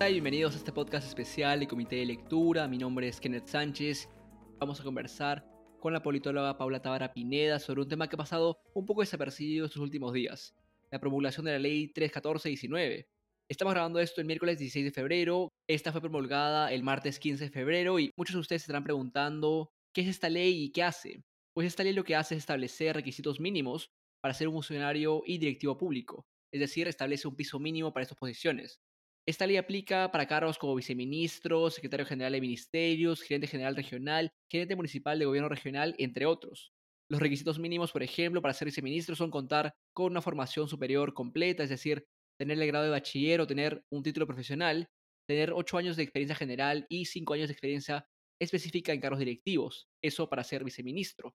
Y bienvenidos a este podcast especial de Comité de Lectura. Mi nombre es Kenneth Sánchez. Vamos a conversar con la politóloga Paula Tavara Pineda sobre un tema que ha pasado un poco desapercibido estos últimos días, la promulgación de la ley 314-19. Estamos grabando esto el miércoles 16 de febrero, esta fue promulgada el martes 15 de febrero y muchos de ustedes se estarán preguntando qué es esta ley y qué hace. Pues esta ley lo que hace es establecer requisitos mínimos para ser un funcionario y directivo público, es decir, establece un piso mínimo para estas posiciones. Esta ley aplica para cargos como viceministro, secretario general de ministerios, gerente general regional, gerente municipal de gobierno regional, entre otros. Los requisitos mínimos, por ejemplo, para ser viceministro son contar con una formación superior completa, es decir, tener el grado de bachiller o tener un título profesional, tener ocho años de experiencia general y cinco años de experiencia específica en cargos directivos, eso para ser viceministro.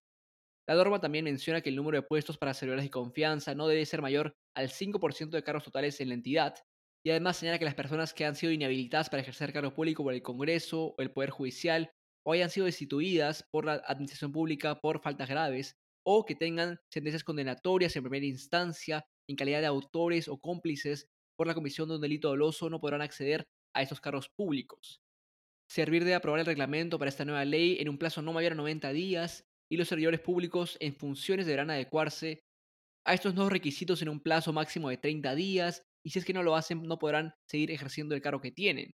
La norma también menciona que el número de puestos para servidores de confianza no debe ser mayor al 5% de cargos totales en la entidad, y además señala que las personas que han sido inhabilitadas para ejercer cargo público por el Congreso o el Poder Judicial o hayan sido destituidas por la Administración Pública por faltas graves o que tengan sentencias condenatorias en primera instancia en calidad de autores o cómplices por la comisión de un delito doloso no podrán acceder a estos cargos públicos. Servir de aprobar el reglamento para esta nueva ley en un plazo no mayor a 90 días y los servidores públicos en funciones deberán adecuarse a estos nuevos requisitos en un plazo máximo de 30 días y si es que no lo hacen no podrán seguir ejerciendo el cargo que tienen.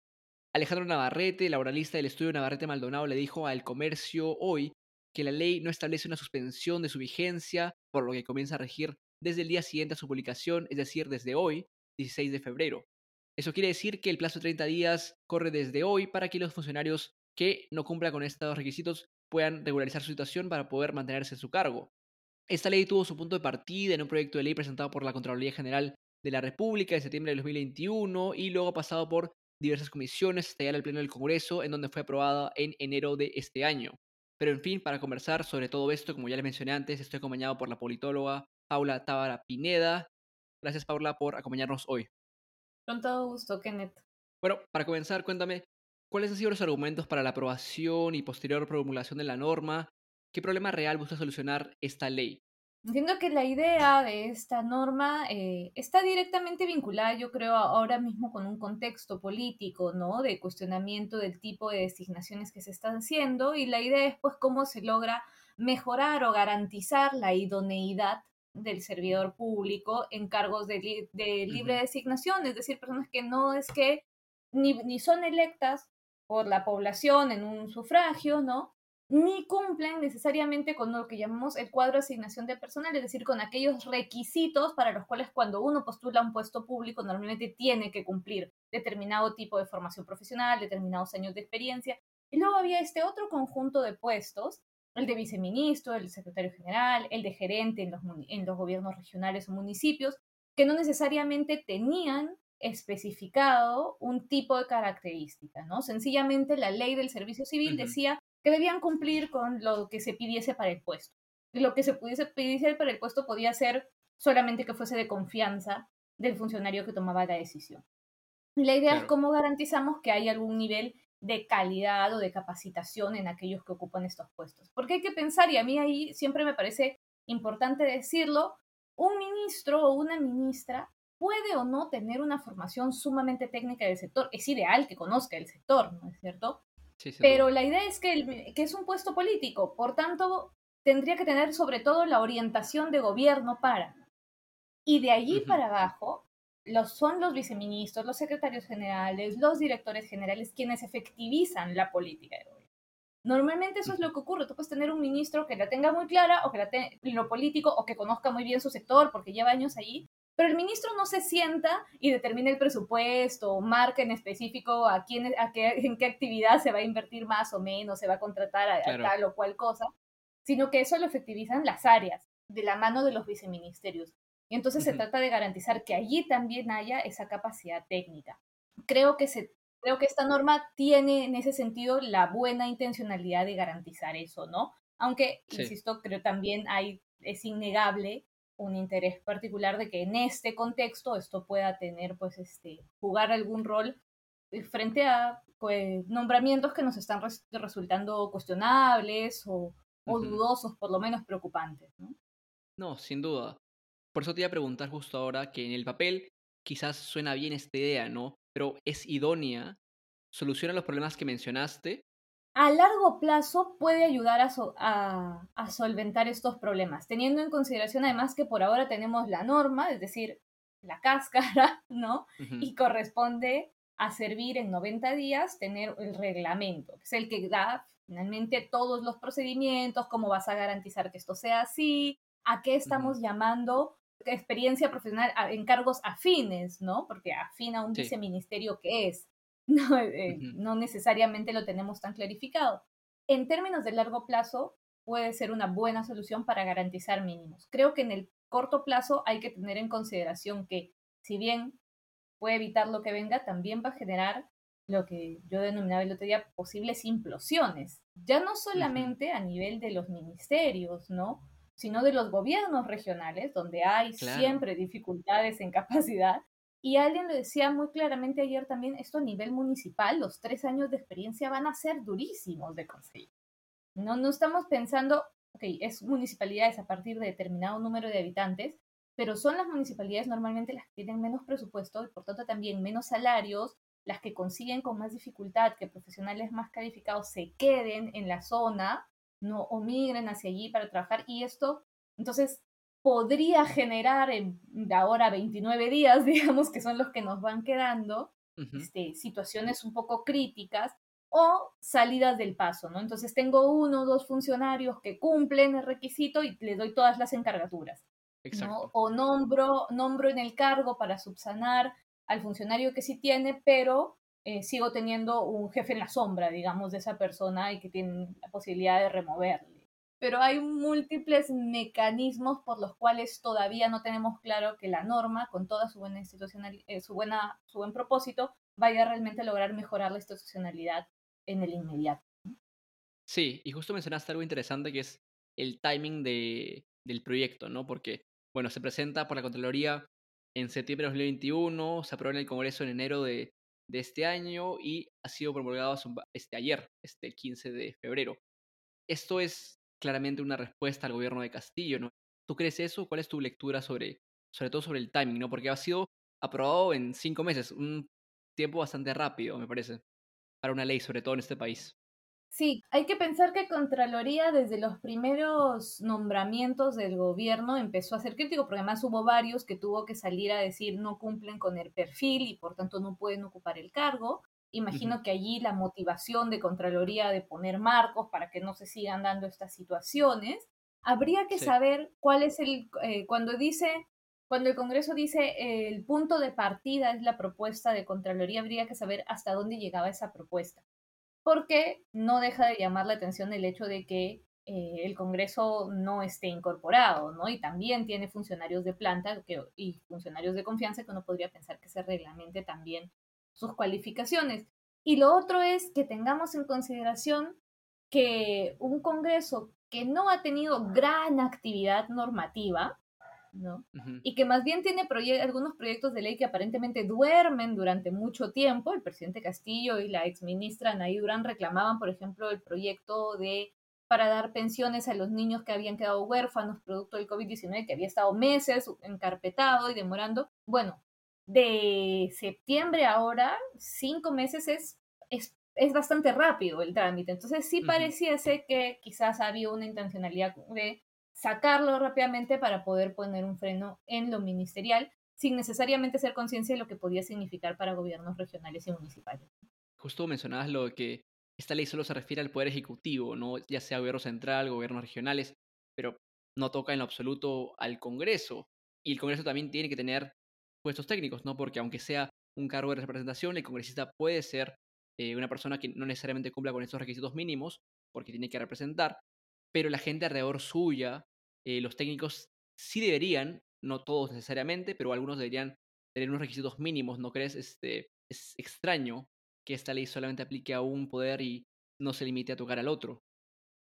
Alejandro Navarrete, laboralista del estudio Navarrete Maldonado, le dijo al comercio hoy que la ley no establece una suspensión de su vigencia, por lo que comienza a regir desde el día siguiente a su publicación, es decir, desde hoy, 16 de febrero. Eso quiere decir que el plazo de 30 días corre desde hoy para que los funcionarios que no cumplan con estos requisitos puedan regularizar su situación para poder mantenerse en su cargo. Esta ley tuvo su punto de partida en un proyecto de ley presentado por la Contraloría General de la República en septiembre de 2021 y luego ha pasado por diversas comisiones hasta llegar al Pleno del Congreso, en donde fue aprobada en enero de este año. Pero en fin, para conversar sobre todo esto, como ya les mencioné antes, estoy acompañado por la politóloga Paula Tábara Pineda. Gracias, Paula, por acompañarnos hoy. Con todo gusto, Kenneth. Bueno, para comenzar, cuéntame, ¿cuáles han sido los argumentos para la aprobación y posterior promulgación de la norma? ¿Qué problema real busca solucionar esta ley? Entiendo que la idea de esta norma eh, está directamente vinculada, yo creo, ahora mismo con un contexto político, ¿no? De cuestionamiento del tipo de designaciones que se están haciendo y la idea es, pues, cómo se logra mejorar o garantizar la idoneidad del servidor público en cargos de, libre designación, es decir, personas que no es que ni, ni son electas por la población en un sufragio, ¿no? Ni cumplen necesariamente con lo que llamamos el cuadro de asignación de personal, es decir, con aquellos requisitos para los cuales cuando uno postula un puesto público normalmente tiene que cumplir determinado tipo de formación profesional, determinados años de experiencia. Y luego había este otro conjunto de puestos, el de viceministro, el secretario general, el de gerente en los, en los gobiernos regionales o municipios, que no necesariamente tenían especificado un tipo de característica, ¿no? Sencillamente la ley del servicio civil decía que debían cumplir con lo que se pidiese para el puesto. Lo que se pudiese pedir para el puesto podía ser solamente que fuese de confianza del funcionario que tomaba la decisión. Y la idea es cómo garantizamos que hay algún nivel de calidad o de capacitación en aquellos que ocupan estos puestos. Porque hay que pensar, y a mí ahí siempre me parece importante decirlo, un ministro o una ministra puede o no tener una formación sumamente técnica del sector. Es ideal que conozca el sector, ¿no es cierto? Pero la idea es que, que es un puesto político, por tanto, tendría que tener sobre todo la orientación de gobierno para. Y de allí para abajo, los, son los viceministros, los secretarios generales, los directores generales quienes efectivizan la política de gobierno. Normalmente eso es lo que ocurre. Tú puedes tener un ministro que la tenga muy clara o que la lo político o que conozca muy bien su sector porque lleva años ahí, pero el ministro no se sienta y determina el presupuesto o marca en específico a quién, a qué, en qué actividad se va a invertir más o menos, se va a contratar a, tal o cual cosa, sino que eso lo efectivizan las áreas de la mano de los viceministerios. Y entonces se trata de garantizar que allí también haya esa capacidad técnica. Creo que, se, creo que esta norma tiene en ese sentido la buena intencionalidad de garantizar eso, ¿no? Aunque, insisto, creo también hay, es innegable un interés particular de que en este contexto esto pueda tener, pues, este, jugar algún rol eh, frente a pues, nombramientos que nos están resultando cuestionables o, dudosos, por lo menos preocupantes, ¿no? No, sin duda. Por eso te iba a preguntar justo ahora que en el papel quizás suena bien esta idea, ¿no? pero es idónea, soluciona los problemas que mencionaste. A largo plazo puede ayudar a, solventar estos problemas, teniendo en consideración además que por ahora tenemos la norma, es decir, la cáscara, ¿no? Y corresponde a servir en 90 días tener el reglamento, que es el que da finalmente todos los procedimientos, cómo vas a garantizar que esto sea así, a qué estamos llamando experiencia profesional en cargos afines, ¿no? Porque afina un viceministerio que es. No, eh, no necesariamente lo tenemos tan clarificado. En términos de largo plazo, puede ser una buena solución para garantizar mínimos. Creo que en el corto plazo hay que tener en consideración que, si bien puede evitar lo que venga, también va a generar lo que yo denominaba el otro día posibles implosiones, ya no solamente a nivel de los ministerios, ¿no? sino de los gobiernos regionales, donde hay siempre dificultades en capacidad. Y alguien lo decía muy claramente ayer también, esto a nivel municipal, los tres años de experiencia van a ser durísimos de conseguir. No, no estamos pensando, ok, es municipalidades a partir de determinado número de habitantes, pero son las municipalidades normalmente las que tienen menos presupuesto y por tanto también menos salarios, las que consiguen con más dificultad que profesionales más calificados se queden en la zona, no o migren hacia allí para trabajar y esto entonces podría generar en ahora 29 días, digamos que son los que nos van quedando, este, situaciones un poco críticas o salidas del paso, ¿no? Entonces tengo uno o dos funcionarios que cumplen el requisito y le doy todas las encargaturas. O nombro, nombro en el cargo para subsanar al funcionario que sí tiene, pero eh, sigo teniendo un jefe en la sombra, digamos, de esa persona y que tiene la posibilidad de removerle. Pero hay múltiples mecanismos por los cuales todavía no tenemos claro que la norma, con toda su buena institucional, eh, su, buena, su buen propósito, vaya realmente a lograr mejorar la institucionalidad en el inmediato. Sí, y justo mencionaste algo interesante que es el timing de, del proyecto, ¿no? Porque bueno, se presenta por la Contraloría en septiembre de 2021, se aprueba en el Congreso en enero de, este año y ha sido promulgado este, ayer, este 15 de febrero. Esto es claramente una respuesta al gobierno de Castillo, ¿no? ¿Tú crees eso? ¿Cuál es tu lectura sobre, sobre todo sobre el timing, ¿no? Porque ha sido aprobado en cinco meses, un tiempo bastante rápido, me parece, para una ley, sobre todo en este país. Sí, hay que pensar que Contraloría desde los primeros nombramientos del gobierno empezó a ser crítico, porque además hubo varios que tuvo que salir a decir no cumplen con el perfil y por tanto no pueden ocupar el cargo. Imagino que allí la motivación de Contraloría de poner marcos para que no se sigan dando estas situaciones. Habría que saber cuál es el, eh, cuando dice, cuando el Congreso dice el punto de partida es la propuesta de Contraloría, habría que saber hasta dónde llegaba esa propuesta porque no deja de llamar la atención el hecho de que eh, el Congreso no esté incorporado, ¿no? Y también tiene funcionarios de planta y funcionarios de confianza que uno podría pensar que se reglamente también sus cualificaciones. Y lo otro es que tengamos en consideración que un Congreso que no ha tenido gran actividad normativa, ¿no? Y que más bien tiene algunos proyectos de ley que aparentemente duermen durante mucho tiempo. El presidente Castillo y la exministra Anaí Durán reclamaban, por ejemplo, el proyecto de para dar pensiones a los niños que habían quedado huérfanos producto del COVID-19, que había estado meses encarpetado y demorando. Bueno, de septiembre ahora, cinco meses es, es, es bastante rápido el trámite. Entonces sí pareciese que quizás había una intencionalidad de sacarlo rápidamente para poder poner un freno en lo ministerial sin necesariamente ser conciencia de lo que podía significar para gobiernos regionales y municipales. Justo mencionabas lo de que esta ley solo se refiere al poder ejecutivo, no ya sea gobierno central, gobiernos regionales, pero no toca en lo absoluto al Congreso. Y el Congreso también tiene que tener puestos técnicos, ¿no? Porque aunque sea un cargo de representación, el congresista puede ser eh, una persona que no necesariamente cumpla con estos requisitos mínimos, porque tiene que representar, pero la gente alrededor suya, eh, los técnicos sí deberían, no todos necesariamente, pero algunos deberían tener unos requisitos mínimos, ¿no crees? Este, es extraño que esta ley solamente aplique a un poder y no se limite a tocar al otro.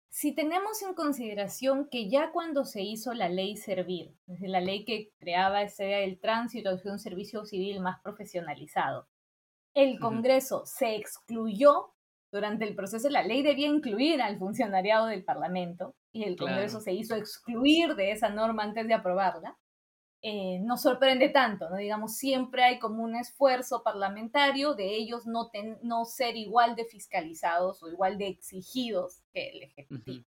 Si tenemos en consideración que ya cuando se hizo la ley Servir, la ley que creaba ese, el tránsito de un servicio civil más profesionalizado, el Congreso se excluyó durante el proceso, la ley debía incluir al funcionariado del Parlamento y el Congreso se hizo excluir de esa norma antes de aprobarla. Eh, no sorprende tanto, ¿no? Digamos, siempre hay como un esfuerzo parlamentario de ellos no, no ser igual de fiscalizados o igual de exigidos que el Ejecutivo.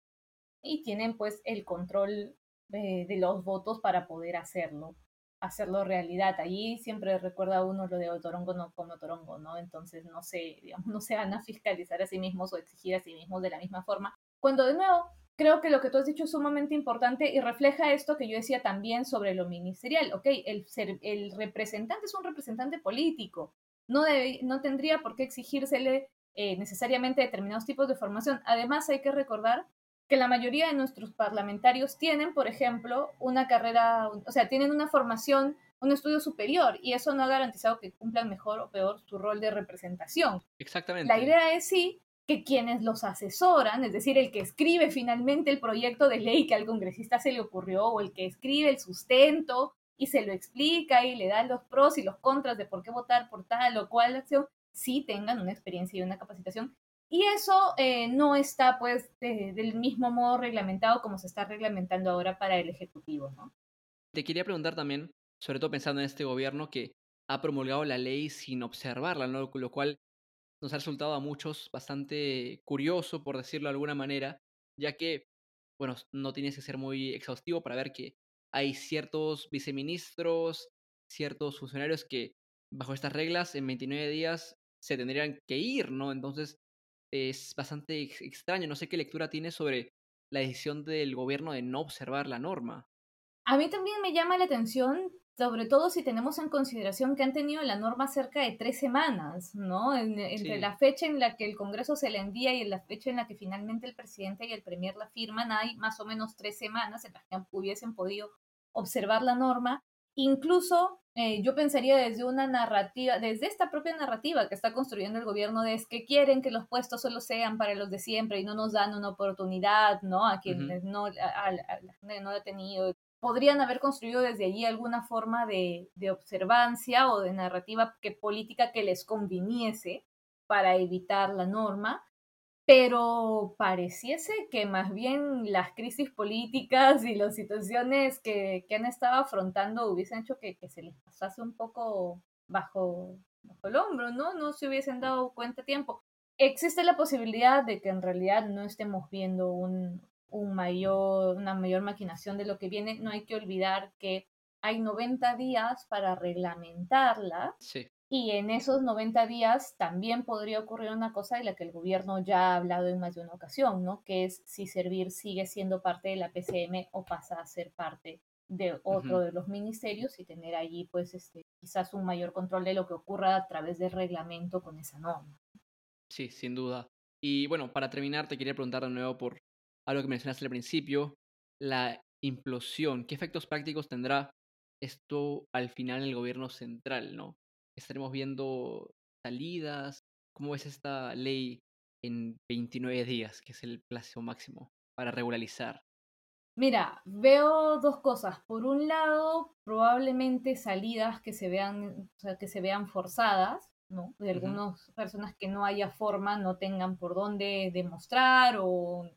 Y tienen pues el control de, los votos para poder hacerlo, hacerlo realidad. Allí siempre recuerda uno lo de Otorongo no como Otorongo, ¿no? Entonces no se, digamos, no se van a fiscalizar a sí mismos o exigir a sí mismos de la misma forma. Cuando de nuevo creo que lo que tú has dicho es sumamente importante y refleja esto que yo decía también sobre lo ministerial. Ok, el, el representante es un representante político, no, no tendría por qué exigírsele eh, necesariamente determinados tipos de formación. Además, hay que recordar que la mayoría de nuestros parlamentarios tienen, por ejemplo, una carrera, o sea, tienen una formación, un estudio superior, y eso no ha garantizado que cumplan mejor o peor su rol de representación. Exactamente. La idea es sí que quienes los asesoran, es decir, el que escribe finalmente el proyecto de ley que al congresista se le ocurrió, o el que escribe el sustento y se lo explica y le da los pros y los contras de por qué votar por tal o cual acción, sí tengan una experiencia y una capacitación. Y eso eh, no está, pues, del mismo modo reglamentado como se está reglamentando ahora para el Ejecutivo, ¿no? Te quería preguntar también, sobre todo pensando en este gobierno que ha promulgado la ley sin observarla, ¿no? Lo cual nos ha resultado a muchos bastante curioso, por decirlo de alguna manera, ya que, bueno, no tienes que ser muy exhaustivo para ver que hay ciertos viceministros, ciertos funcionarios que bajo estas reglas en 29 días se tendrían que ir, ¿no? Entonces es bastante extraño, no sé qué lectura tienes sobre la decisión del gobierno de no observar la norma. A mí también me llama la atención sobre todo si tenemos en consideración que han tenido la norma cerca de tres semanas, ¿no? entre la fecha en la que el Congreso se la envía y la fecha en la que finalmente el presidente y el premier la firman, hay más o menos tres semanas en las que hubiesen podido observar la norma. Incluso eh, yo pensaría desde una narrativa, desde esta propia narrativa que está construyendo el gobierno, de es que quieren que los puestos solo sean para los de siempre y no nos dan una oportunidad, ¿no? A quienes no, a, no ha tenido podrían haber construido desde allí alguna forma de, observancia o de narrativa que, política que les conviniese para evitar la norma, pero pareciese que más bien las crisis políticas y las situaciones que, han estado afrontando hubiesen hecho que, se les pasase un poco bajo, bajo el hombro, ¿no? No se hubiesen dado cuenta a tiempo. Existe la posibilidad de que en realidad no estemos viendo un, un mayor, una mayor maquinación de lo que viene, no hay que olvidar que hay 90 días para reglamentarla. Y en esos 90 días también podría ocurrir una cosa de la que el gobierno ya ha hablado en más de una ocasión, ¿no? Que es si Servir sigue siendo parte de la PCM o pasa a ser parte de otro de los ministerios y tener allí, pues, este, quizás un mayor control de lo que ocurra a través del reglamento con esa norma. Sí, sin duda. Y bueno, para terminar, te quería preguntar de nuevo por algo que mencionaste al principio, la implosión. ¿Qué efectos prácticos tendrá esto al final en el gobierno central, no? ¿Estaremos viendo salidas? ¿Cómo es esta ley en 29 días, que es el plazo máximo para regularizar? Mira, veo dos cosas. Por un lado, probablemente salidas que se vean, o sea, que se vean forzadas, ¿no? De algunas personas que no haya forma, no tengan por dónde demostrar o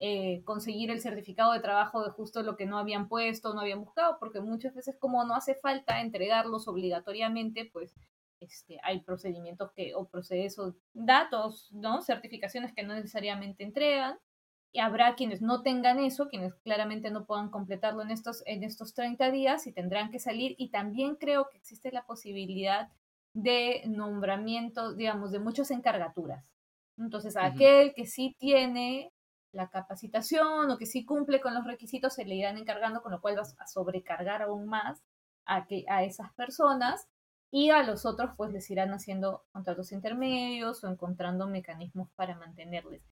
eh, conseguir el certificado de trabajo de justo lo que no habían puesto, no habían buscado, porque muchas veces como no hace falta entregarlos obligatoriamente, pues este, hay procedimientos que, o procesos, datos, ¿no? Certificaciones que no necesariamente entregan. Y habrá quienes no tengan eso, quienes claramente no puedan completarlo en estos, en estos 30 días y tendrán que salir. Y también creo que existe la posibilidad de nombramiento, digamos, de muchas encargaturas. Entonces, aquel que sí tiene la capacitación o que sí cumple con los requisitos se le irán encargando, con lo cual vas a sobrecargar aún más a, que, a esas personas y a los otros pues les irán haciendo contratos intermedios o encontrando mecanismos para mantenerles.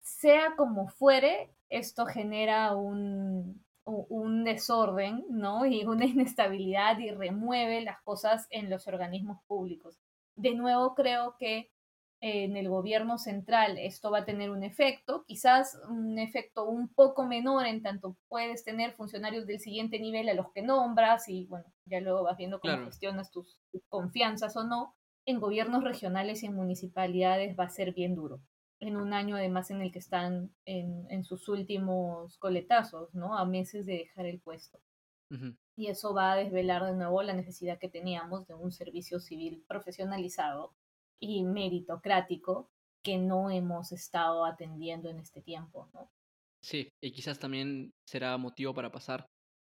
Sea como fuere, esto genera un, un desorden, ¿no? Y una inestabilidad y remueve las cosas en los organismos públicos. De nuevo, creo que en el gobierno central esto va a tener un efecto, quizás un efecto un poco menor en tanto puedes tener funcionarios del siguiente nivel a los que nombras y bueno, ya luego vas viendo cómo gestionas tus, confianzas o no. En gobiernos regionales y en municipalidades va a ser bien duro. En un año además en el que están en, en sus últimos coletazos, ¿no? A meses de dejar el puesto. Y eso va a desvelar de nuevo la necesidad que teníamos de un servicio civil profesionalizado y meritocrático que no hemos estado atendiendo en este tiempo, ¿no? Sí, y quizás también será motivo para pasar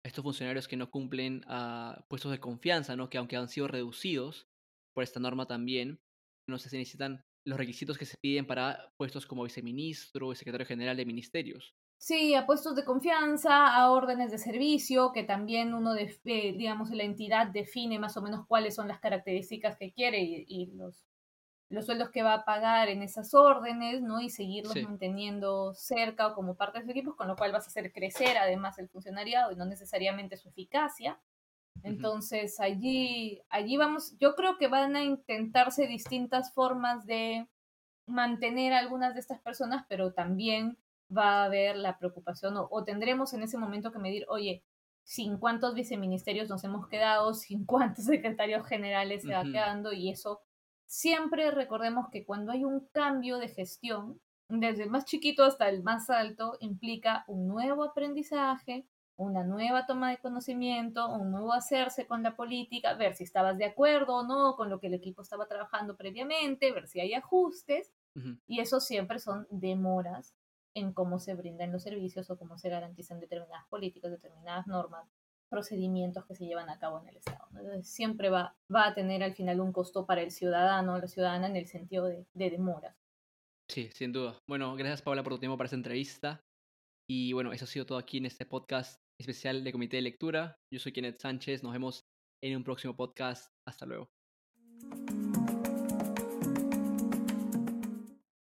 a estos funcionarios que no cumplen a puestos de confianza, ¿no? Que aunque han sido reducidos por esta norma también, no sé si necesitan los requisitos que se piden para puestos como viceministro y secretario general de ministerios. Sí, a puestos de confianza, a órdenes de servicio, que también uno, de, eh, digamos, la entidad define más o menos cuáles son las características que quiere y, los, los sueldos que va a pagar en esas órdenes, ¿no? Y seguirlos manteniendo cerca o como parte de su equipo, con lo cual vas a hacer crecer además el funcionariado y no necesariamente su eficacia. Entonces allí, allí vamos, yo creo que van a intentarse distintas formas de mantener a algunas de estas personas, pero también va a haber la preocupación o, tendremos en ese momento que medir, oye, sin cuántos viceministerios nos hemos quedado, sin cuántos secretarios generales se va quedando y eso siempre recordemos que cuando hay un cambio de gestión, desde el más chiquito hasta el más alto, implica un nuevo aprendizaje, una nueva toma de conocimiento, un nuevo hacerse con la política, ver si estabas de acuerdo o no con lo que el equipo estaba trabajando previamente, ver si hay ajustes, y eso siempre son demoras en cómo se brindan los servicios o cómo se garantizan determinadas políticas, determinadas normas, procedimientos que se llevan a cabo en el Estado. Entonces, siempre va, va a tener al final un costo para el ciudadano o la ciudadana en el sentido de, de demoras. Sí, sin duda. Bueno, gracias Paula por tu tiempo para esta entrevista. Y bueno, eso ha sido todo aquí en este podcast especial de Comité de Lectura. Yo soy Kenneth Sánchez. Nos vemos en un próximo podcast. Hasta luego.